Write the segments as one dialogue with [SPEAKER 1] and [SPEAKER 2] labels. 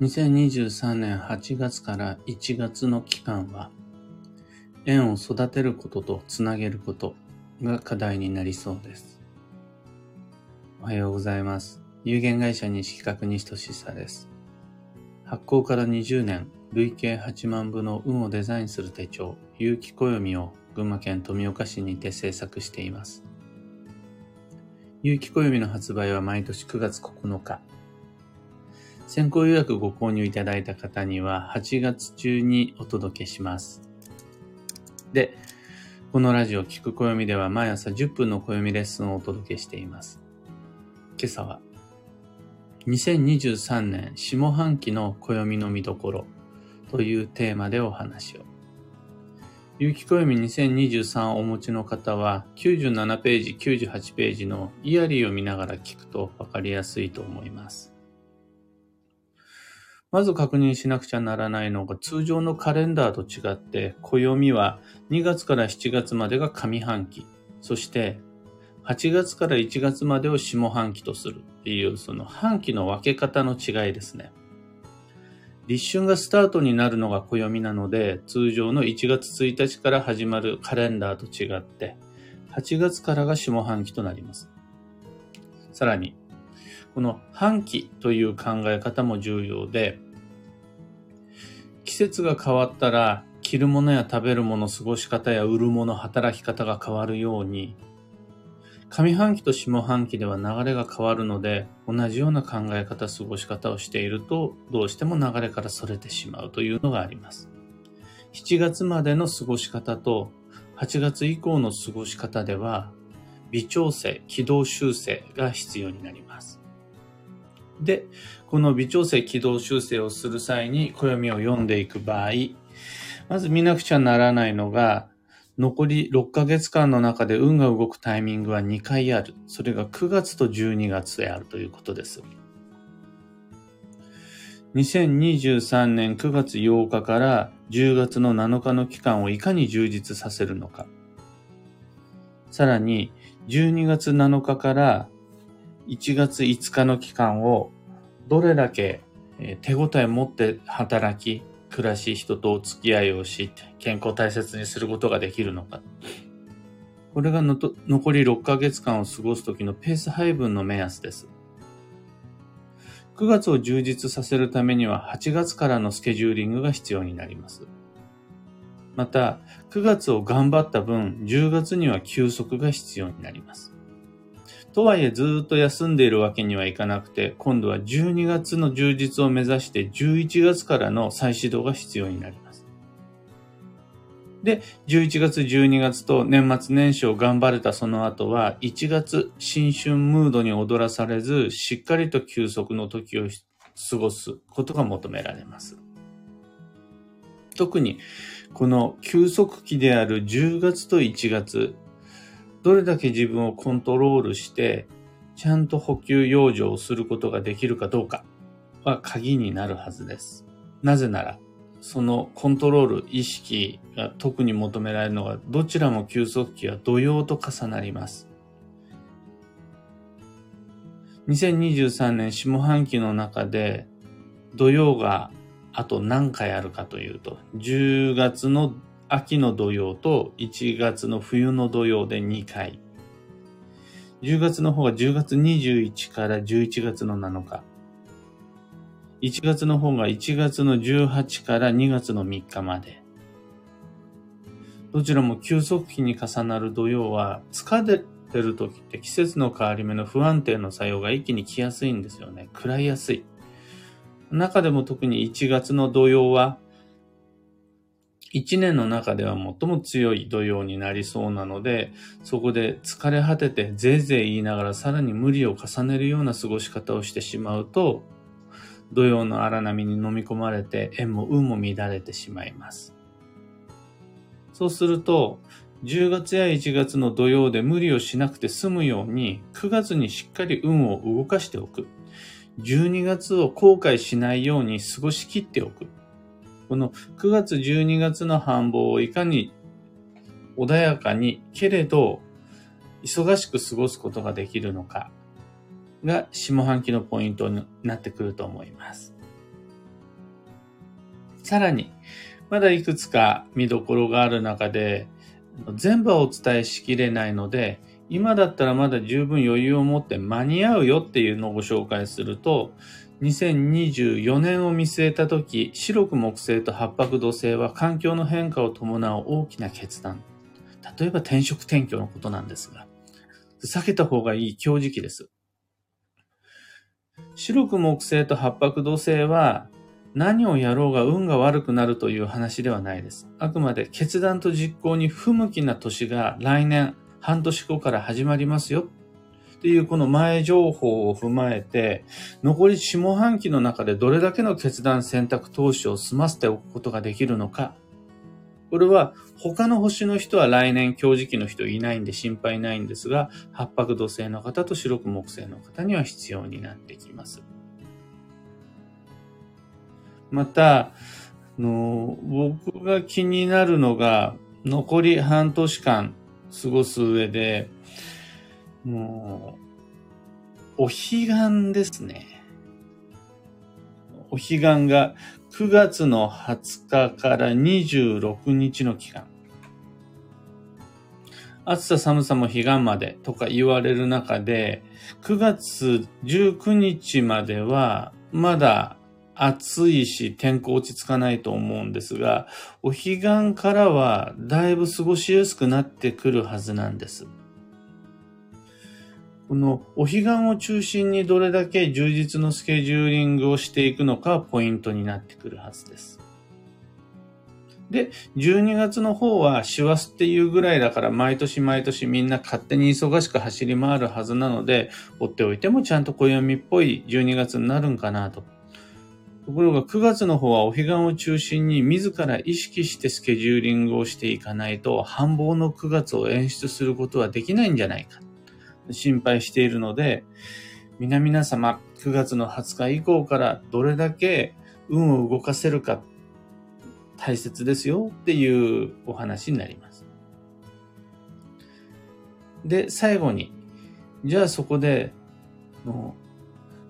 [SPEAKER 1] 2023年8月から1月の期間は、縁を育てることとつなげることが課題になりそうです。おはようございます。有限会社西企画西俊久です。発行から20年、累計8万部の運をデザインする手帳、有機暦を群馬県富岡市にて制作しています。有機暦の発売は毎年9月9日、先行予約ご購入いただいた方には8月中にお届けします。で、このラジオ聞く暦では毎朝10分の暦レッスンをお届けしています。今朝は2023年下半期の暦の見どころというテーマでお話を。有機暦2023をお持ちの方は97ページ、98ページのイヤリーを見ながら聞くとわかりやすいと思います。まず確認しなくちゃならないのが通常のカレンダーと違って暦は2月から7月までが上半期、そして8月から1月までを下半期とするっていうその半期の分け方の違いですね。立春がスタートになるのが暦なので通常の1月1日から始まるカレンダーと違って8月からが下半期となります。さらにこの半期という考え方も重要で、季節が変わったら着るものや食べるもの、過ごし方や売るもの、働き方が変わるように、上半期と下半期では流れが変わるので、同じような考え方、過ごし方をしていると、どうしても流れから逸れてしまうというのがあります。7月までの過ごし方と8月以降の過ごし方では、微調整、軌道修正が必要になります。で、この微調整軌道修正をする際に暦を読んでいく場合、まず見なくちゃならないのが、残り6ヶ月間の中で運が動くタイミングは2回ある。それが9月と12月であるということです。2023年9月8日から10月の7日の期間をいかに充実させるのか。さらに、12月7日から1月5日の期間をどれだけ手応え持って働き、暮らし、人とお付き合いをし、健康大切にすることができるのか。これがのと残り6ヶ月間を過ごす時のペース配分の目安です。9月を充実させるためには8月からのスケジューリングが必要になります。また、9月を頑張った分、10月には休息が必要になります。とはいえずっと休んでいるわけにはいかなくて、今度は12月の充実を目指して11月からの再始動が必要になります。で、11月、12月と年末年始を頑張れたその後は、1月新春ムードに踊らされず、しっかりと休息の時を過ごすことが求められます。特に、この休息期である10月と1月、どれだけ自分をコントロールして、ちゃんと補給養生をすることができるかどうかは鍵になるはずです。なぜなら、そのコントロール、意識が特に求められるのが、どちらも休息期は土曜と重なります。2023年下半期の中で、土曜があと何回あるかというと、10月の秋の土曜と1月の冬の土曜で2回。10月の方が10月21から11月の7日。1月の方が1月の18から2月の3日まで。どちらも休息期に重なる土曜は疲れてる時って季節の変わり目の不安定の作用が一気に来やすいんですよね。食らいやすい。中でも特に1月の土曜は一年の中では最も強い土曜になりそうなので、そこで疲れ果ててぜいぜい言いながらさらに無理を重ねるような過ごし方をしてしまうと、土曜の荒波に飲み込まれて縁も運も乱れてしまいます。そうすると、10月や1月の土曜で無理をしなくて済むように、9月にしっかり運を動かしておく。12月を後悔しないように過ごしきっておく。この9月12月の繁忙をいかに穏やかにけれど忙しく過ごすことができるのかが下半期のポイントになってくると思います。さらに、まだいくつか見どころがある中で、全部はお伝えしきれないので、今だったらまだ十分余裕を持って間に合うよっていうのをご紹介すると、2024年を見据えたとき、白く木星と八白土星は環境の変化を伴う大きな決断。例えば転職転居のことなんですが、避けた方がいい強時期です。白く木星と八白土星は何をやろうが運が悪くなるという話ではないです。あくまで決断と実行に不向きな年が来年半年後から始まりますよっていうこの前情報を踏まえて、残り下半期の中でどれだけの決断選択投資を済ませておくことができるのか。これは他の星の人は来年強時期の人いないんで心配ないんですが、八白土星の方と白く木星の方には必要になってきます。また、の僕が気になるのが、残り半年間過ごす上で、もう、お彼岸ですね。お彼岸が9月の20日から26日の期間。暑さ寒さも彼岸までとか言われる中で、9月19日まではまだ暑いし天候落ち着かないと思うんですが、お彼岸からはだいぶ過ごしやすくなってくるはずなんです。このお彼岸を中心にどれだけ充実のスケジューリングをしていくのかポイントになってくるはずです。で、12月の方は師走っていうぐらいだから毎年毎年みんな勝手に忙しく走り回るはずなので、追っておいてもちゃんと暦っぽい12月になるんかなと。ところが9月の方はお彼岸を中心に自ら意識してスケジューリングをしていかないと繁忙の9月を演出することはできないんじゃないか。心配しているので、皆々様、9月の20日以降からどれだけ運を動かせるか大切ですよっていうお話になります。で、最後に、じゃあそこで、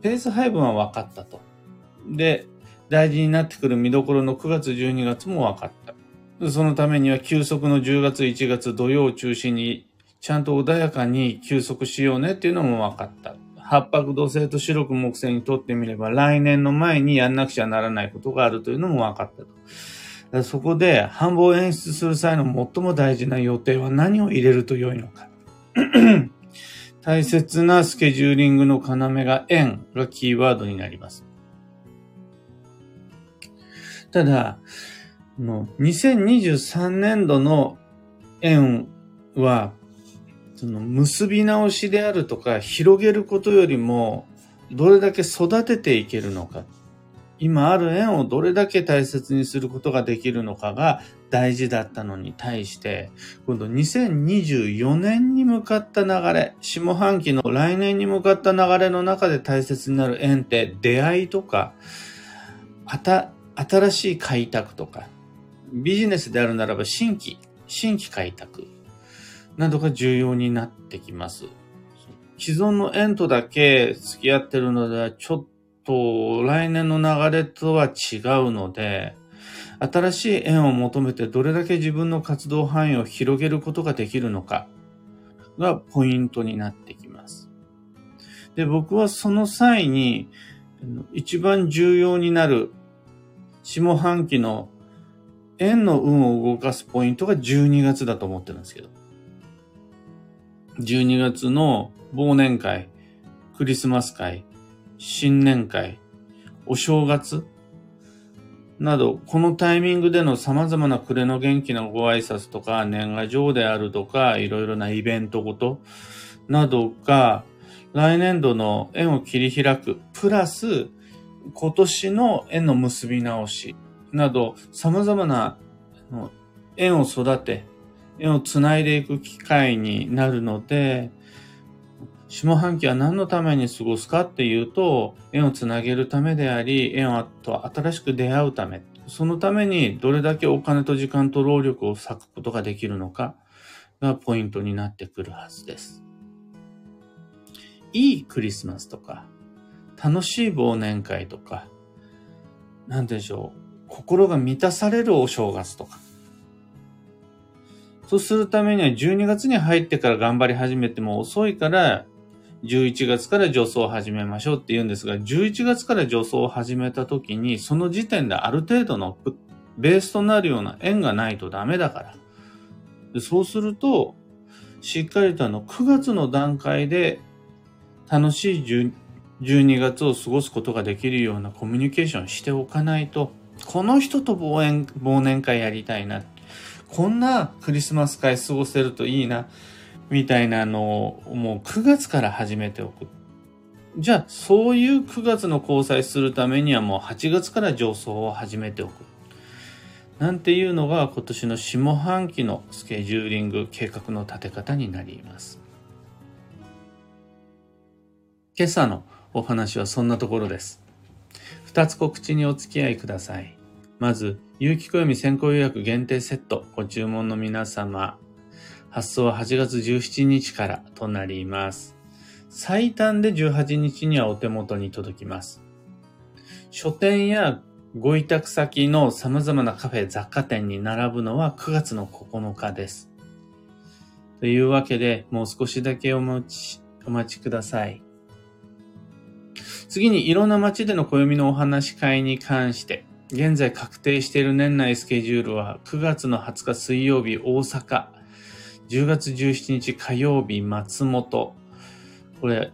[SPEAKER 1] ペース配分は分かったと。で、大事になってくる見どころの9月、12月も分かった。そのためには休息の10月、1月土曜を中心にちゃんと穏やかに休息しようねっていうのも分かった。八白土星と白く木星にとってみれば来年の前にやんなくちゃならないことがあるというのも分かったと。そこで繁忙演出する際の最も大事な予定は何を入れると良いのか。大切なスケジューリングの要が円がキーワードになります。ただ、2023年度の円はその結び直しであるとか広げることよりもどれだけ育てていけるのか今ある縁をどれだけ大切にすることができるのかが大事だったのに対して、今度2024年に向かった流れ、下半期の来年に向かった流れの中で大切になる縁って出会いとか、新しい開拓とか、ビジネスであるならば新規、新規開拓。などが重要になってきます。既存の縁とだけ付き合ってるのではちょっと来年の流れとは違うので、新しい縁を求めてどれだけ自分の活動範囲を広げることができるのかがポイントになってきます。で、僕はその際に一番重要になる下半期の円の運を動かすポイントが12月だと思ってるんですけど。12月の忘年会、クリスマス会、新年会、お正月など、このタイミングでの様々な暮れの元気なご挨拶とか、年賀状であるとか、いろいろなイベントごとなどが、来年度の縁を切り開く、プラス、今年の縁の結び直しなど、様々な縁を育て、をつないでいく機会になるので、下半期は何のために過ごすかっていうと、縁をつなげるためであり、縁と新しく出会うため、そのためにどれだけお金と時間と労力を割くことができるのかがポイントになってくるはずです。いいクリスマスとか、楽しい忘年会とか、なんでしょう。心が満たされるお正月とか。そうするためには12月に入ってから頑張り始めても遅いから、11月から助走を始めましょうって言うんですが、11月から助走を始めた時に、その時点である程度のベースとなるような円がないとダメだから。そうすると、しっかりとあの9月の段階で楽しい12月を過ごすことができるようなコミュニケーションしておかないと、この人と忘年忘年会やりたいな。こんなクリスマス会過ごせるといいな。みたいなのをもう9月から始めておく。じゃあ、そういう9月の交際するためにはもう8月から上層を始めておく。なんていうのが今年の下半期のスケジューリング計画の立て方になります。今朝のお話はそんなところです。二つ告知にお付き合いください。まず、有機暦先行予約限定セットご注文の皆様、発送は8月17日からとなります。最短で18日にはお手元に届きます。書店やご委託先の様々なカフェ、雑貨店に並ぶのは9月の9日です。というわけで、もう少しだけお待ち、お待ちください。次にいろんな街での暦のお話し会に関して、現在確定している年内スケジュールは9月の20日水曜日大阪、10月17日火曜日松本、これ、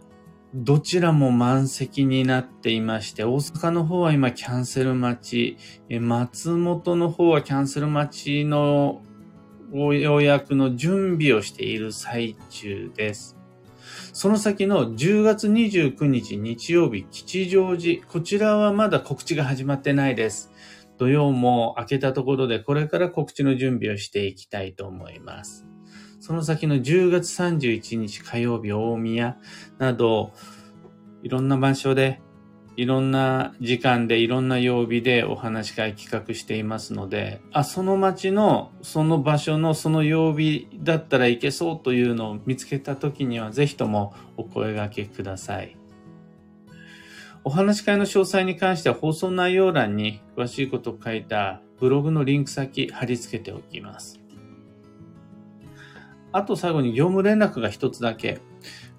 [SPEAKER 1] どちらも満席になっていまして、大阪の方は今キャンセル待ち、松本の方はキャンセル待ちの予約の準備をしている最中です。その先の10月29日日曜日、吉祥寺。こちらはまだ告知が始まってないです。土曜も明けたところでこれから告知の準備をしていきたいと思います。その先の10月31日火曜日大宮など、いろんな場所でいろんな時間でいろんな曜日でお話し会企画していますので、あ、その街のその場所のその曜日だったらいけそうというのを見つけた時にはぜひともお声掛けください。お話し会の詳細に関しては放送内容欄に詳しいことを書いたブログのリンク先貼り付けておきます。あと最後に業務連絡が一つだけ。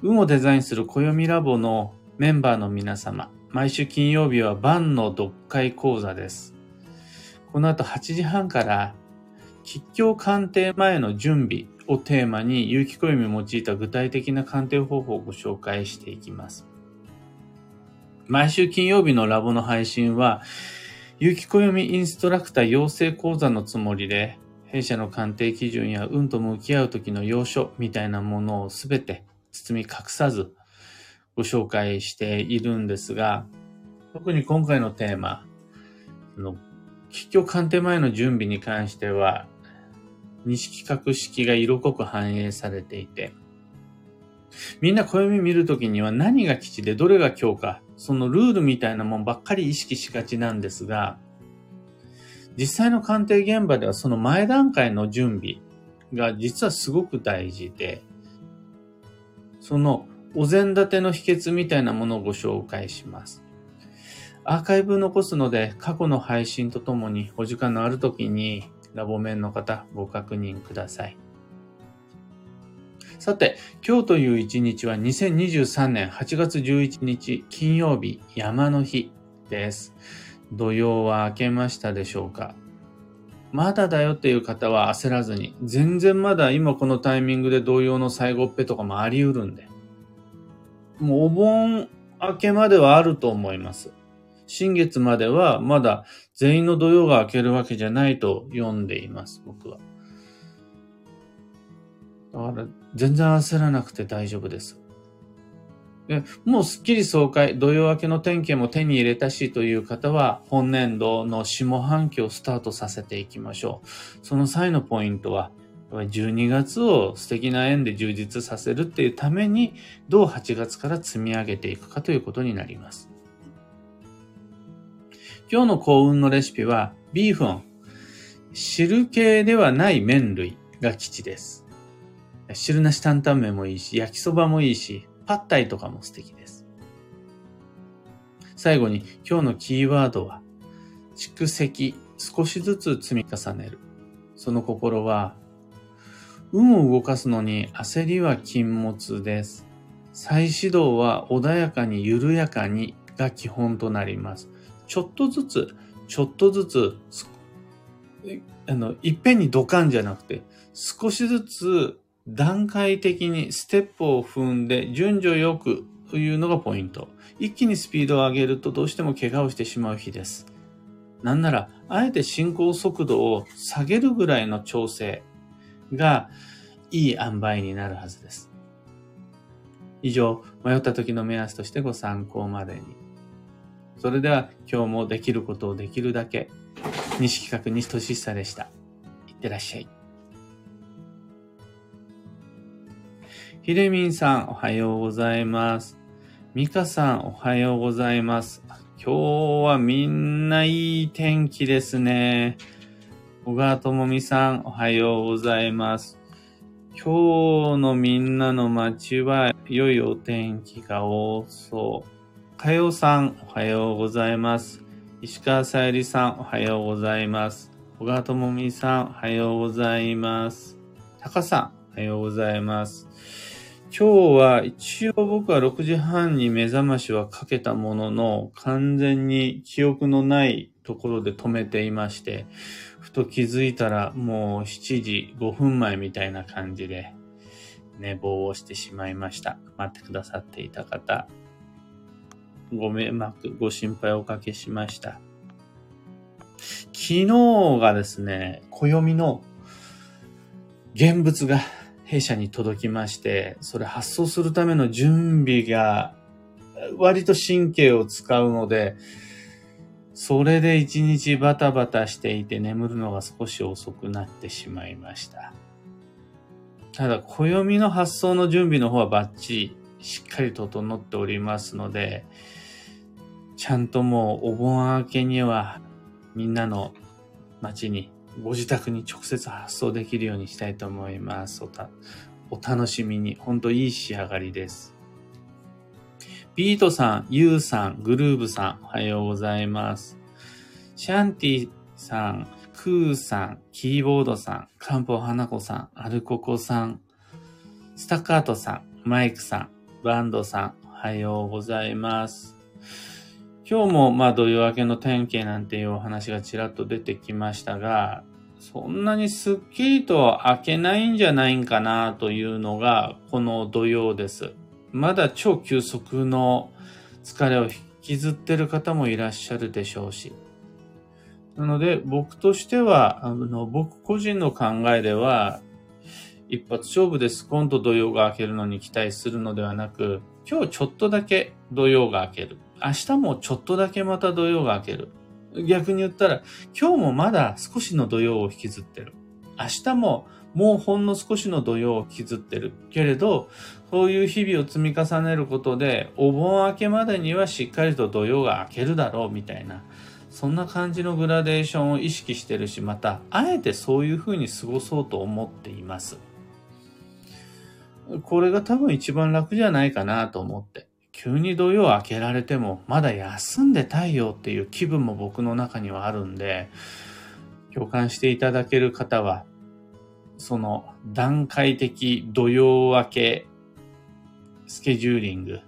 [SPEAKER 1] 運をデザインする暦ラボのメンバーの皆様、毎週金曜日は晩の読解講座です。この後8時半から、吉祥鑑定前の準備をテーマに、有機暦を用いた具体的な鑑定方法をご紹介していきます。毎週金曜日のラボの配信は、有機暦インストラクター養成講座のつもりで、弊社の鑑定基準や運と向き合う時の要所みたいなものをすべて包み隠さずご紹介しているんですが、特に今回のテーマ、その、結局鑑定前の準備に関しては、西企画式が色濃く反映されていて、みんな暦見るときには何が基地でどれが強か、そのルールみたいなもんばっかり意識しがちなんですが、実際の鑑定現場ではその前段階の準備が実はすごく大事で、そのお膳立ての秘訣みたいなものをご紹介します。アーカイブ残すので、過去の配信とともにお時間のある時にラボ面の方ご確認ください。さて、今日という一日は2023年8月11日金曜日山の日です。土曜は明けましたでしょうかまだだよっていう方は焦らずに、全然まだ今このタイミングで同様の最後っぺとかもあり得るんで、もうお盆明けまではあると思います。新月まではまだ全員の土曜が明けるわけじゃないと読んでいます、僕は。だから全然焦らなくて大丈夫です。でもうすっきり爽快、土曜明けの天気も手に入れたしという方は、本年度の下半期をスタートさせていきましょう。その際のポイントは、12月を素敵な縁で充実させるっていうために、どう8月から積み上げていくかということになります。今日の幸運のレシピは、ビーフン。汁系ではない麺類が基地です。汁なし担々麺もいいし、焼きそばもいいし、パッタイとかも素敵です。最後に今日のキーワードは、蓄積、少しずつ積み重ねる。その心は、運を動かすのに焦りは禁物です。再始動は穏やかに緩やかにが基本となります。ちょっとずつ、ちょっとずつ、あの、いっぺんにドカンじゃなくて、少しずつ段階的にステップを踏んで順序よくというのがポイント。一気にスピードを上げるとどうしても怪我をしてしまう日です。なんなら、あえて進行速度を下げるぐらいの調整がいい塩梅になるはずです。以上、迷った時の目安としてご参考までに。それでは今日もできることをできるだけ。西企画西俊久でした。いってらっしゃい。ひれみんさん、おはようございます。みかさん、おはようございます。今日はみんないい天気ですね。小川ともみさん、おはようございます。今日のみんなの街は良いお天気が多そう。かよさん、おはようございます。石川さゆりさん、おはようございます。小川ともみさん、おはようございます。たかさん、おはようございます。今日は一応僕は6時半に目覚ましはかけたものの完全に記憶のないところで止めていまして、ふと気づいたらもう7時5分前みたいな感じで寝坊をしてしまいました。待ってくださっていた方、ご迷惑、ご心配おかけしました。昨日がですね、暦の現物が弊社に届きまして、それ発送するための準備が割と神経を使うので、それで一日バタバタしていて眠るのが少し遅くなってしまいました。ただ、暦の発送の準備の方はバッチリしっかり整っておりますので、ちゃんともうお盆明けにはみんなの街にご自宅に直接発送できるようにしたいと思います。お楽しみに。ほんといい仕上がりです。ビートさん、ユーさん、グルーブさん、おはようございます。シャンティさん、クーさん、キーボードさん、カンポ花子さん、アルココさん、スタッカートさん、マイクさん、バンドさん、おはようございます。今日もまあ土曜明けの天気なんていうお話がちらっと出てきましたが、そんなにすっきりと開けないんじゃないんかなというのがこの土曜です。まだ超急速の疲れを引きずってる方もいらっしゃるでしょうし。なので僕としては、あの僕個人の考えでは、一発勝負でスコンと土曜が開けるのに期待するのではなく、今日ちょっとだけ土曜が開ける。明日もちょっとだけまた土曜が明ける。逆に言ったら、今日もまだ少しの土曜を引きずってる。明日ももうほんの少しの土曜を引きずってる。けれど、そういう日々を積み重ねることで、お盆明けまでにはしっかりと土曜が明けるだろうみたいな。そんな感じのグラデーションを意識してるし、また、あえてそういう風に過ごそうと思っています。これが多分一番楽じゃないかなと思って。急に土曜明けられても、まだ休んでたいよっていう気分も僕の中にはあるんで、共感していただける方は、その段階的土曜明けスケジューリング、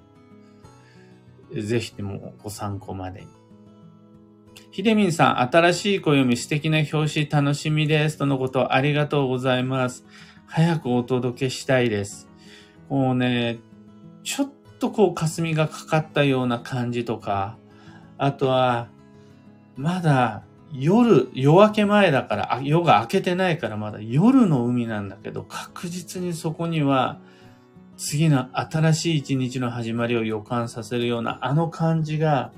[SPEAKER 1] ぜひともご参考までに。ひでみんさん、新しい暦素敵な表紙楽しみです。とのことありがとうございます。早くお届けしたいです。もうね、ちょっとこう霞がかかったような感じとか、あとは、まだ夜、夜明け前だから、夜が明けてないからまだ夜の海なんだけど、確実にそこには、次の新しい一日の始まりを予感させるようなあの感じが、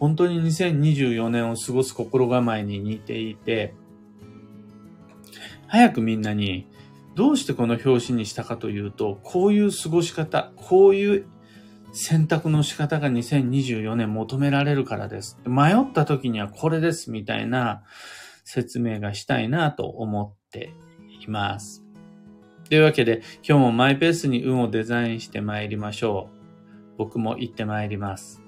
[SPEAKER 1] 本当に2024年を過ごす心構えに似ていて、早くみんなにどうしてこの表紙にしたかというと、こういう過ごし方、こういう選択の仕方が2024年求められるからです。迷った時にはこれですみたいな説明がしたいなと思っています。というわけで今日もマイペースに運をデザインして参りましょう。僕も行って参ります。